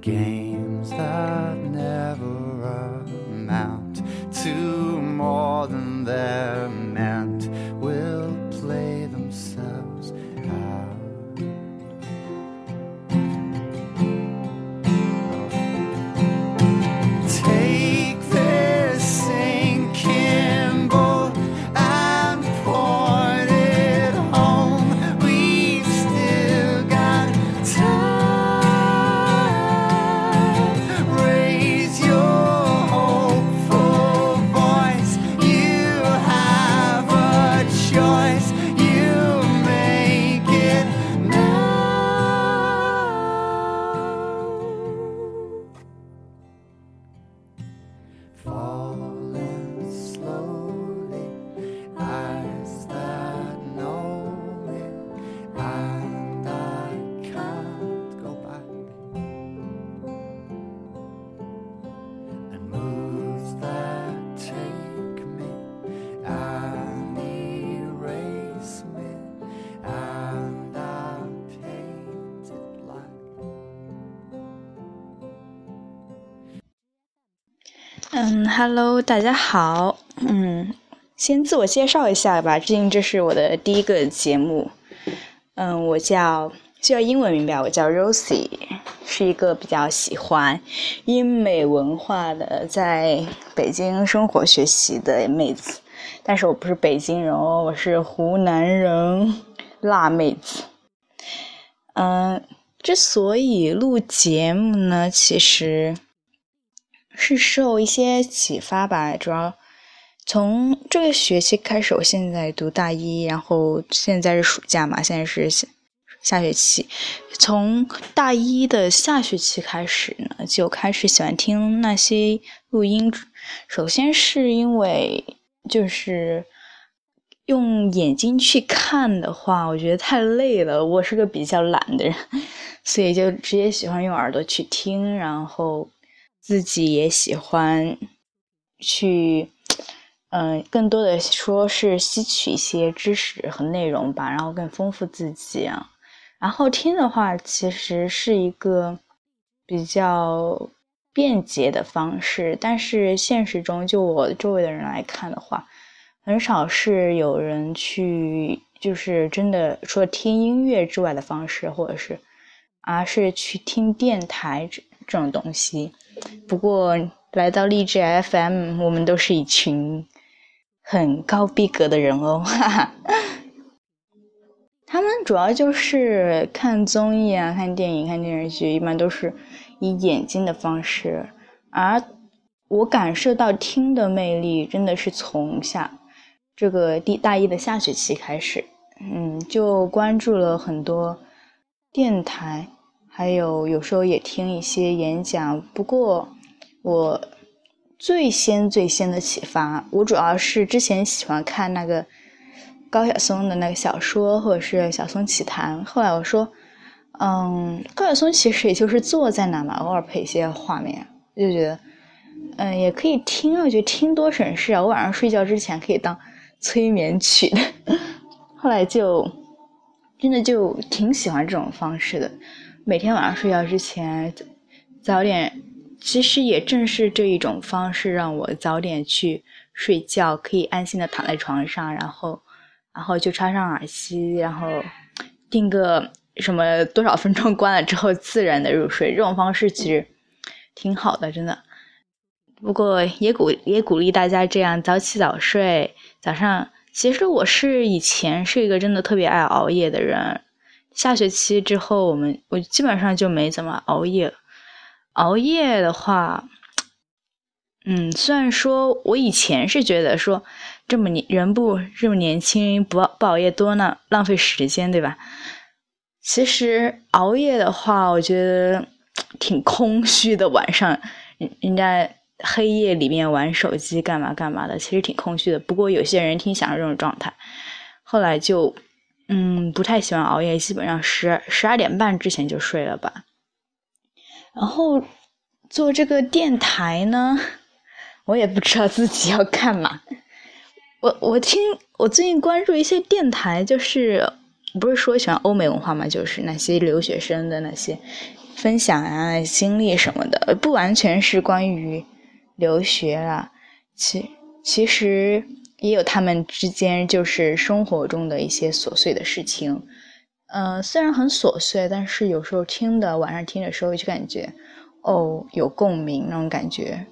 games that never amount to more than their 嗯，Hello，大家好。嗯，先自我介绍一下吧，毕竟这是我的第一个节目。嗯，我叫需要英文名吧，我叫 Rosie，是一个比较喜欢英美文化的，在北京生活学习的妹子。但是我不是北京人哦，我是湖南人，辣妹子。嗯，之所以录节目呢，其实。是受一些启发吧，主要从这个学期开始，我现在读大一，然后现在是暑假嘛，现在是下下学期。从大一的下学期开始呢，就开始喜欢听那些录音。首先是因为就是用眼睛去看的话，我觉得太累了，我是个比较懒的人，所以就直接喜欢用耳朵去听，然后。自己也喜欢去，嗯，更多的说是吸取一些知识和内容吧，然后更丰富自己啊。然后听的话，其实是一个比较便捷的方式，但是现实中，就我周围的人来看的话，很少是有人去，就是真的除了听音乐之外的方式，或者是，而是去听电台这种东西。不过来到励志 FM，我们都是一群很高逼格的人哦，哈哈。他们主要就是看综艺啊、看电影、看电视剧，一般都是以眼睛的方式。而我感受到听的魅力，真的是从下这个第大一的下学期开始，嗯，就关注了很多电台。还有有时候也听一些演讲，不过我最先最先的启发，我主要是之前喜欢看那个高晓松的那个小说，或者是小松奇谈。后来我说，嗯，高晓松其实也就是坐在那嘛，偶尔配一些画面，就觉得，嗯，也可以听啊，我觉得听多省事啊，我晚上睡觉之前可以当催眠曲的。后来就真的就挺喜欢这种方式的。每天晚上睡觉之前，早点，其实也正是这一种方式让我早点去睡觉，可以安心的躺在床上，然后，然后就插上耳机，然后定个什么多少分钟，关了之后自然的入睡。这种方式其实挺好的，真的。不过也鼓也鼓励大家这样早起早睡。早上，其实我是以前是一个真的特别爱熬夜的人。下学期之后，我们我基本上就没怎么熬夜。熬夜的话，嗯，虽然说我以前是觉得说这么年人不这么年轻不不熬夜多呢，浪费时间，对吧？其实熬夜的话，我觉得挺空虚的。晚上人人家黑夜里面玩手机干嘛干嘛的，其实挺空虚的。不过有些人挺享受这种状态，后来就。嗯，不太喜欢熬夜，基本上十十二点半之前就睡了吧。然后做这个电台呢，我也不知道自己要干嘛。我我听我最近关注一些电台，就是不是说喜欢欧美文化嘛，就是那些留学生的那些分享啊经历什么的，不完全是关于留学啊，其其实。也有他们之间就是生活中的一些琐碎的事情，嗯，虽然很琐碎，但是有时候听的晚上听的时候就感觉，哦，有共鸣那种感觉。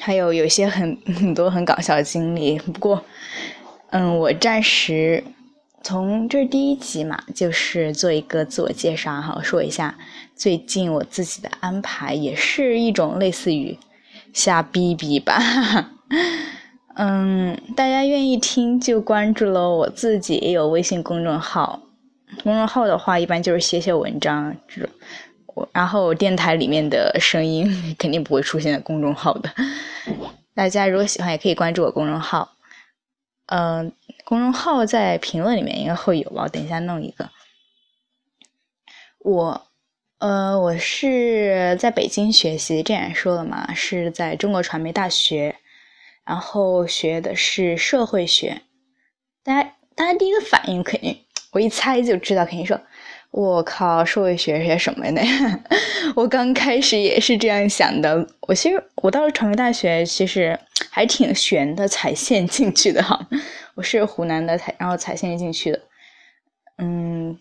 还有有些很 很多很搞笑的经历，不过，嗯，我暂时从这第一集嘛，就是做一个自我介绍哈，说一下最近我自己的安排，也是一种类似于瞎逼逼吧。哈 哈嗯，大家愿意听就关注了。我自己也有微信公众号，公众号的话一般就是写写文章这种。我然后电台里面的声音肯定不会出现在公众号的。大家如果喜欢也可以关注我公众号。嗯，公众号在评论里面应该会有吧？我等一下弄一个。我，呃，我是在北京学习，这样说了嘛，是在中国传媒大学。然后学的是社会学，大家大家第一个反应肯定，我一猜就知道，肯定说我靠，社会学学什么呢？我刚开始也是这样想的。我其实我到了传媒大学，其实还挺悬的，踩线进去的哈。我是湖南的，才然后踩线进去的。嗯，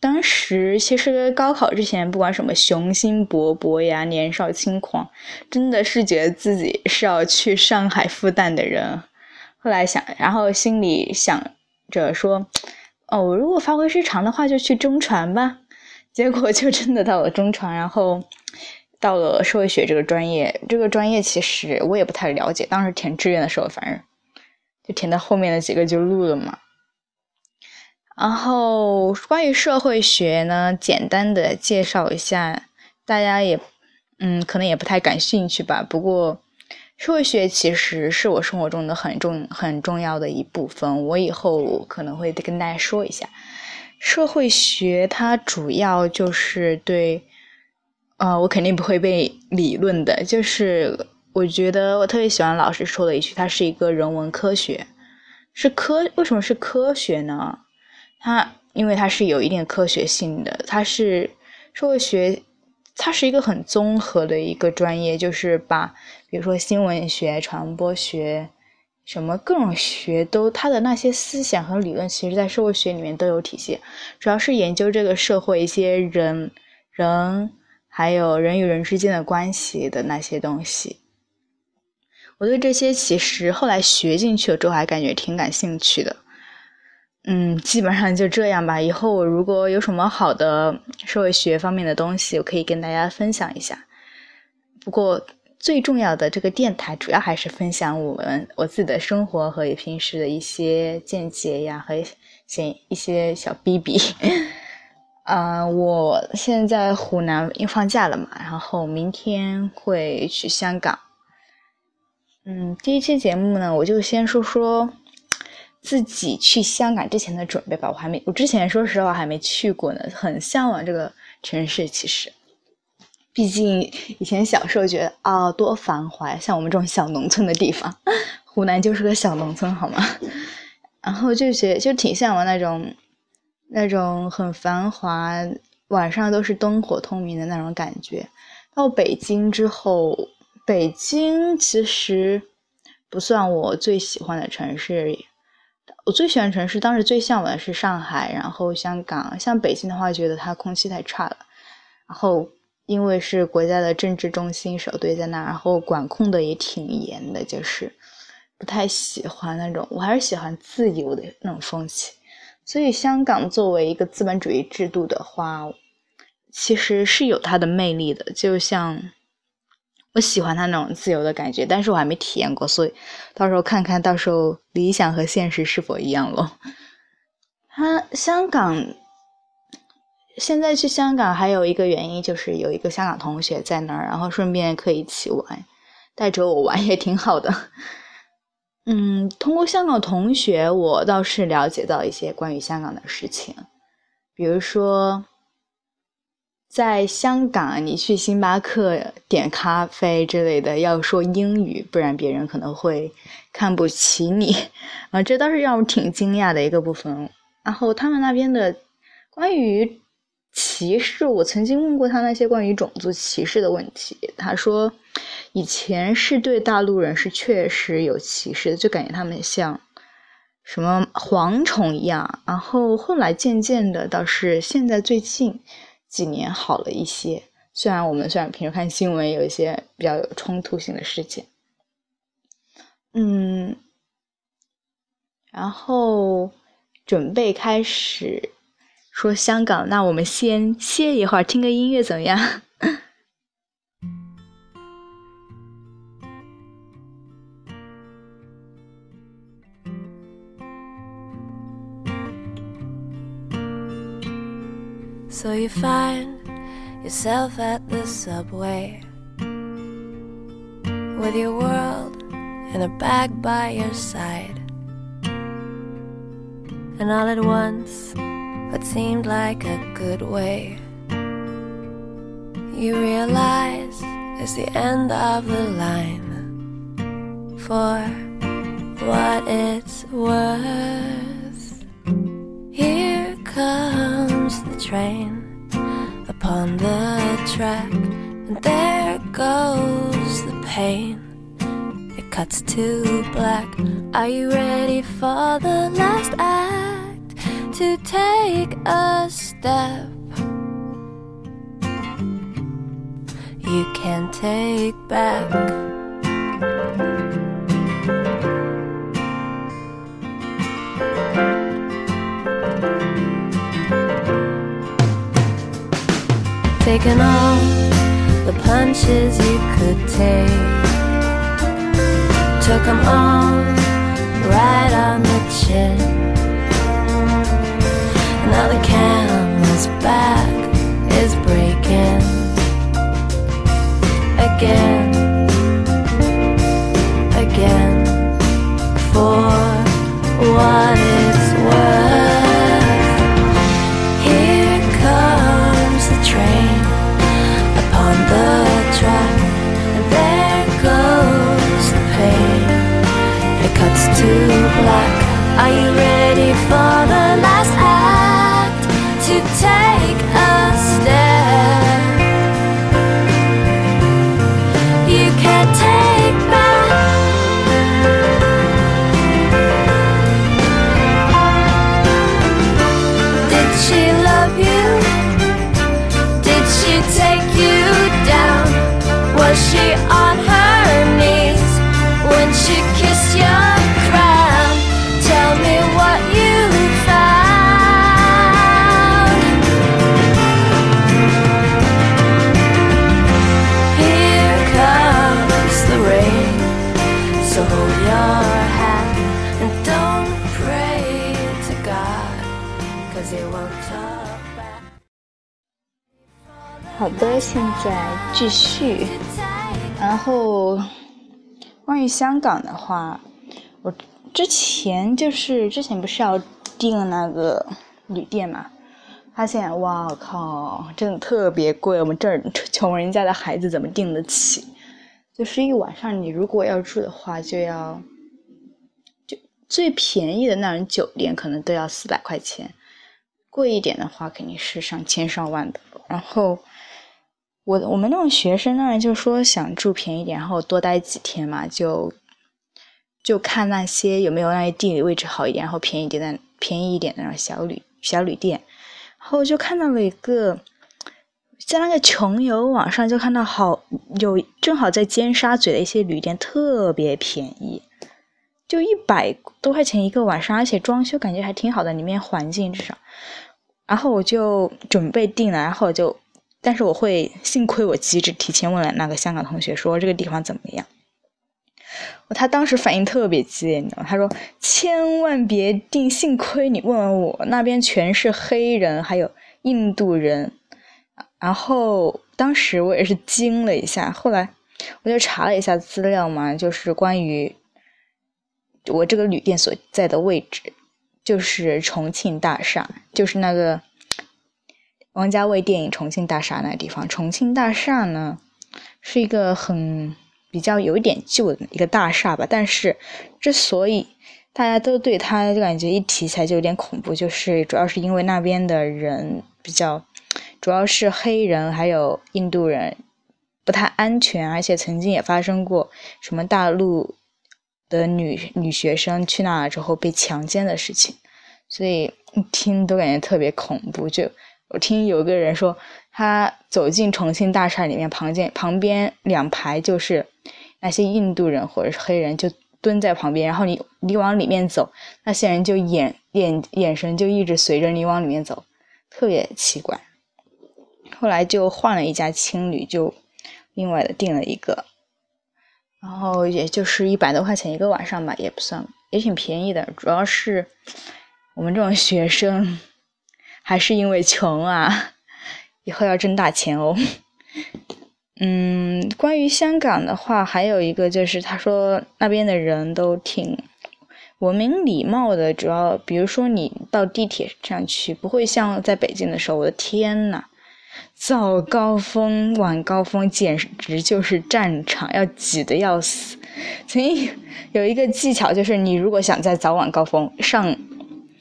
当时其实高考之前，不管什么雄心勃勃呀、年少轻狂，真的是觉得自己是要去上海复旦的人。后来想，然后心里想着说。哦，我如果发挥失常的话，就去中传吧。结果就真的到了中传，然后到了社会学这个专业。这个专业其实我也不太了解，当时填志愿的时候，反正就填到后面的几个就录了嘛。然后关于社会学呢，简单的介绍一下，大家也嗯，可能也不太感兴趣吧。不过。社会学其实是我生活中的很重很重要的一部分，我以后可能会跟大家说一下。社会学它主要就是对，呃，我肯定不会背理论的，就是我觉得我特别喜欢老师说的一句，它是一个人文科学，是科为什么是科学呢？它因为它是有一定科学性的，它是社会学。它是一个很综合的一个专业，就是把比如说新闻学、传播学，什么各种学都，它的那些思想和理论，其实在社会学里面都有体现。主要是研究这个社会一些人、人还有人与人之间的关系的那些东西。我对这些其实后来学进去了之后，还感觉挺感兴趣的。嗯，基本上就这样吧。以后我如果有什么好的社会学方面的东西，我可以跟大家分享一下。不过最重要的这个电台，主要还是分享我们我自己的生活和平时的一些见解呀，和些一些小逼逼。啊，我现在湖南因放假了嘛，然后明天会去香港。嗯，第一期节目呢，我就先说说。自己去香港之前的准备吧，我还没，我之前说实话还没去过呢，很向往这个城市。其实，毕竟以前小时候觉得啊，多繁华，像我们这种小农村的地方，湖南就是个小农村，好吗？然后就觉就挺向往那种那种很繁华，晚上都是灯火通明的那种感觉。到北京之后，北京其实不算我最喜欢的城市。我最喜欢城市，当时最向往的是上海，然后香港。像北京的话，觉得它空气太差了。然后因为是国家的政治中心，首都在那，然后管控的也挺严的，就是不太喜欢那种。我还是喜欢自由的那种风气。所以香港作为一个资本主义制度的话，其实是有它的魅力的，就像。我喜欢他那种自由的感觉，但是我还没体验过，所以到时候看看到时候理想和现实是否一样咯。他香港现在去香港还有一个原因就是有一个香港同学在那儿，然后顺便可以一起玩，带着我玩也挺好的。嗯，通过香港同学，我倒是了解到一些关于香港的事情，比如说。在香港，你去星巴克点咖啡之类的要说英语，不然别人可能会看不起你。啊，这倒是让我挺惊讶的一个部分。然后他们那边的关于歧视，我曾经问过他那些关于种族歧视的问题，他说以前是对大陆人是确实有歧视的，就感觉他们像什么蝗虫一样。然后后来渐渐的，倒是现在最近。几年好了一些，虽然我们虽然平时看新闻有一些比较有冲突性的事件，嗯，然后准备开始说香港，那我们先歇一会儿，听个音乐怎么样？？So you find yourself at the subway with your world in a bag by your side. And all at once, what seemed like a good way, you realize it's the end of the line. For what it's worth, comes the train upon the track, and there goes the pain. It cuts to black. Are you ready for the last act? To take a step you can take back. Taking all the punches you could take, took them all right on the chin. Now the camel's back 现在继续。然后关于香港的话，我之前就是之前不是要订那个旅店嘛，发现哇靠，真的特别贵，我们这儿穷人家的孩子怎么订得起？就是一晚上你如果要住的话，就要就最便宜的那种酒店可能都要四百块钱，贵一点的话肯定是上千上万的。然后我我们那种学生当然就说想住便宜点，然后多待几天嘛，就就看那些有没有那些地理位置好一点，然后便宜点的便宜一点的那种小旅小旅店，然后就看到了一个。在那个穷游网上就看到好有正好在尖沙咀的一些旅店特别便宜，就一百多块钱一个晚上，而且装修感觉还挺好的，里面环境至少。然后我就准备订了，然后就，但是我会幸亏我机智，提前问了那个香港同学说这个地方怎么样。他当时反应特别激烈，他说千万别订，幸亏你问问我，那边全是黑人，还有印度人。然后当时我也是惊了一下，后来我就查了一下资料嘛，就是关于我这个旅店所在的位置，就是重庆大厦，就是那个王家卫电影《重庆大厦》那地方。重庆大厦呢，是一个很比较有一点旧的一个大厦吧，但是之所以大家都对它就感觉一提起来就有点恐怖，就是主要是因为那边的人比较。主要是黑人还有印度人不太安全，而且曾经也发生过什么大陆的女女学生去那之后被强奸的事情，所以一听都感觉特别恐怖。就我听有个人说，他走进重庆大厦里面，旁边旁边两排就是那些印度人或者是黑人就蹲在旁边，然后你你往里面走，那些人就眼眼眼神就一直随着你往里面走，特别奇怪。后来就换了一家青旅，就另外的订了一个，然后也就是一百多块钱一个晚上吧，也不算，也挺便宜的。主要是我们这种学生还是因为穷啊，以后要挣大钱哦。嗯，关于香港的话，还有一个就是他说那边的人都挺文明礼貌的，主要比如说你到地铁上去，不会像在北京的时候，我的天呐！早高峰、晚高峰简直就是战场，要挤得要死。曾经有一个技巧，就是你如果想在早晚高峰上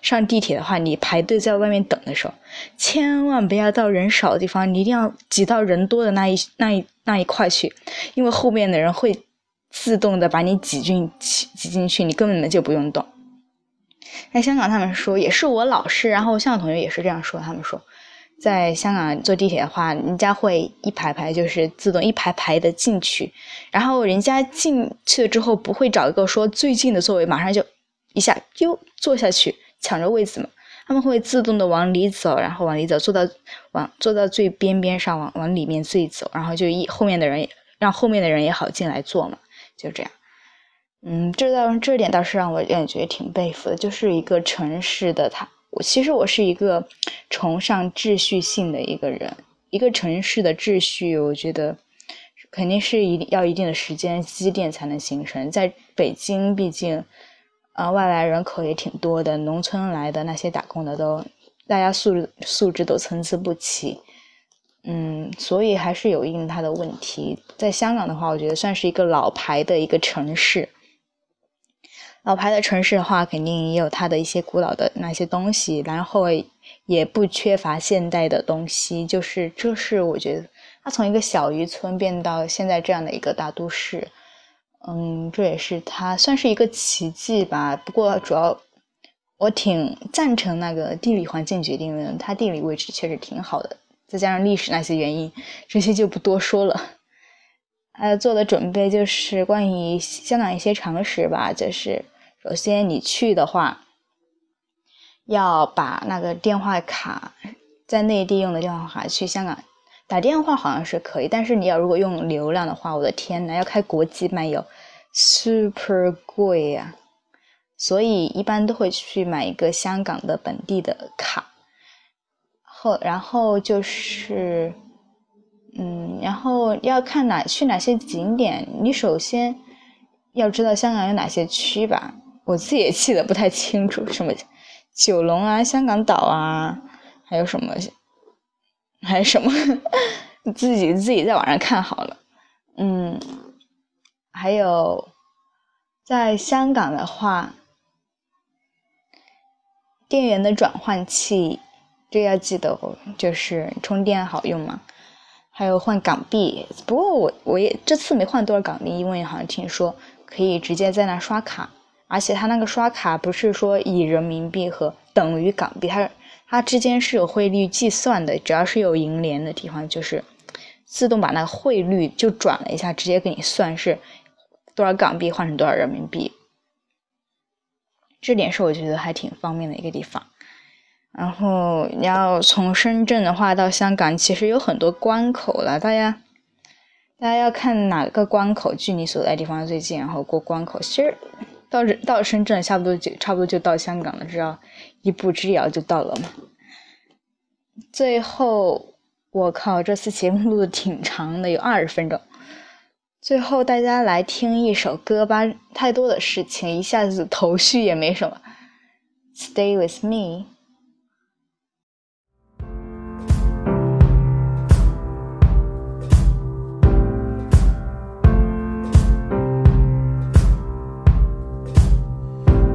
上地铁的话，你排队在外面等的时候，千万不要到人少的地方，你一定要挤到人多的那一那一那一块去，因为后面的人会自动的把你挤进挤挤进去，你根本就不用动。在香港，他们说也是我老师，然后香港同学也是这样说，他们说。在香港坐地铁的话，人家会一排排，就是自动一排排的进去，然后人家进去了之后，不会找一个说最近的座位，马上就一下就坐下去抢着位子嘛，他们会自动的往里走，然后往里走，坐到往坐到最边边上，往往里面自己走，然后就一后面的人让后面的人也好进来坐嘛，就这样。嗯，这倒这点倒是让我感觉挺佩服的，就是一个城市的它。我其实我是一个崇尚秩序性的一个人，一个城市的秩序，我觉得肯定是一要一定的时间积淀才能形成。在北京，毕竟啊外来人口也挺多的，农村来的那些打工的都大家素素质都参差不齐，嗯，所以还是有一定它的问题。在香港的话，我觉得算是一个老牌的一个城市。老牌的城市的话，肯定也有它的一些古老的那些东西，然后也不缺乏现代的东西。就是这是我觉得，它从一个小渔村变到现在这样的一个大都市，嗯，这也是它算是一个奇迹吧。不过主要我挺赞成那个地理环境决定的，它地理位置确实挺好的，再加上历史那些原因，这些就不多说了。呃，做的准备就是关于香港一些常识吧，就是。首先，你去的话，要把那个电话卡，在内地用的电话卡去香港打电话好像是可以，但是你要如果用流量的话，我的天呐，要开国际漫游，super 贵呀！所以一般都会去买一个香港的本地的卡。后然后就是，嗯，然后要看哪去哪些景点，你首先要知道香港有哪些区吧。我自己也记得不太清楚，什么九龙啊、香港岛啊，还有什么，还是什么，自己自己在网上看好了。嗯，还有在香港的话，电源的转换器，这要记得哦，就是充电好用嘛。还有换港币，不过我我也这次没换多少港币，因为好像听说可以直接在那刷卡。而且它那个刷卡不是说以人民币和等于港币，它它之间是有汇率计算的，只要是有银联的地方，就是自动把那个汇率就转了一下，直接给你算是多少港币换成多少人民币。这点是我觉得还挺方便的一个地方。然后你要从深圳的话到香港，其实有很多关口了，大家大家要看哪个关口距你所在地方最近，然后过关口。其实。到到深圳，差不多就差不多就到香港了，只要一步之遥就到了嘛。最后，我靠，这次节目录的挺长的，有二十分钟。最后，大家来听一首歌吧。太多的事情，一下子头绪也没什么。Stay with me。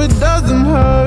it doesn't hurt.